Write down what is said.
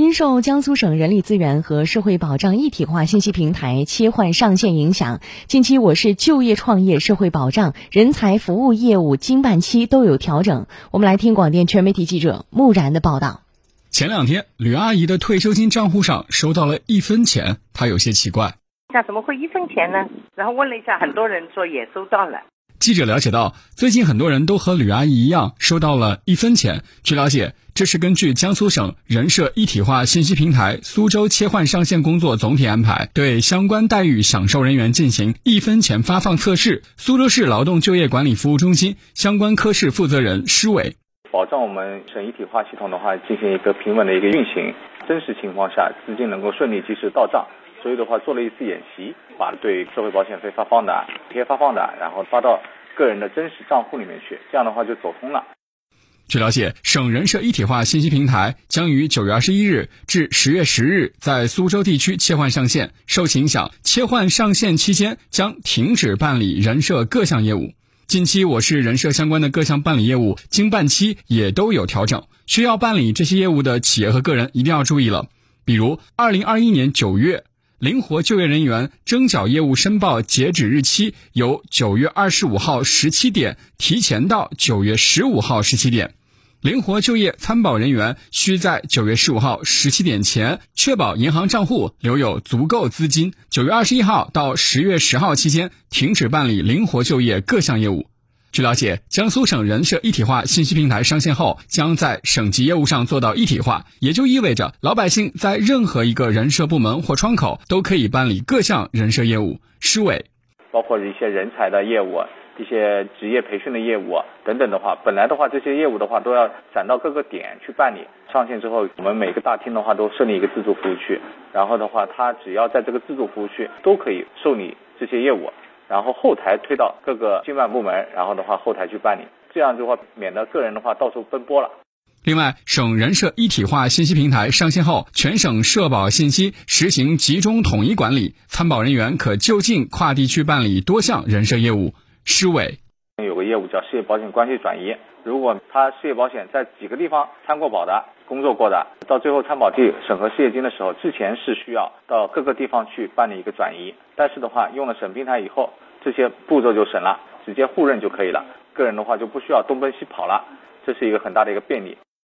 因受江苏省人力资源和社会保障一体化信息平台切换上线影响，近期我市就业创业、社会保障、人才服务业务经办期都有调整。我们来听广电全媒体记者木然的报道。前两天，吕阿姨的退休金账户上收到了一分钱，她有些奇怪。那怎么会一分钱呢？然后问了一下，很多人说也收到了。记者了解到，最近很多人都和吕阿姨一样收到了一分钱。据了解，这是根据江苏省人社一体化信息平台苏州切换上线工作总体安排，对相关待遇享受人员进行一分钱发放测试。苏州市劳动就业管理服务中心相关科室负责人施伟，保障我们省一体化系统的话进行一个平稳的一个运行，真实情况下资金能够顺利及时到账。所以的话，做了一次演习，把对社会保险费发放的、补贴发放的，然后发到个人的真实账户里面去，这样的话就走通了。据了解，省人社一体化信息平台将于九月二十一日至十月十日在苏州地区切换上线，受其影响，切换上线期间将停止办理人社各项业务。近期，我市人社相关的各项办理业务经办期也都有调整，需要办理这些业务的企业和个人一定要注意了。比如，二零二一年九月。灵活就业人员征缴业务申报截止日期由九月二十五号十七点提前到九月十五号十七点，灵活就业参保人员需在九月十五号十七点前确保银行账户留有足够资金。九月二十一号到十月十号期间停止办理灵活就业各项业务。据了解，江苏省人社一体化信息平台上线后，将在省级业务上做到一体化，也就意味着老百姓在任何一个人社部门或窗口都可以办理各项人社业务。施伟，包括一些人才的业务、一些职业培训的业务等等的话，本来的话这些业务的话都要攒到各个点去办理。上线之后，我们每个大厅的话都设立一个自助服务区，然后的话，他只要在这个自助服务区都可以受理这些业务。然后后台推到各个经办部门，然后的话后台去办理，这样的话免得个人的话到处奔波了。另外，省人社一体化信息平台上线后，全省社保信息实行集中统一管理，参保人员可就近跨地区办理多项人社业务。市委。业务叫失业保险关系转移，如果他失业保险在几个地方参过保的、工作过的，到最后参保地审核失业金的时候，之前是需要到各个地方去办理一个转移，但是的话用了省平台以后，这些步骤就省了，直接互认就可以了，个人的话就不需要东奔西跑了，这是一个很大的一个便利。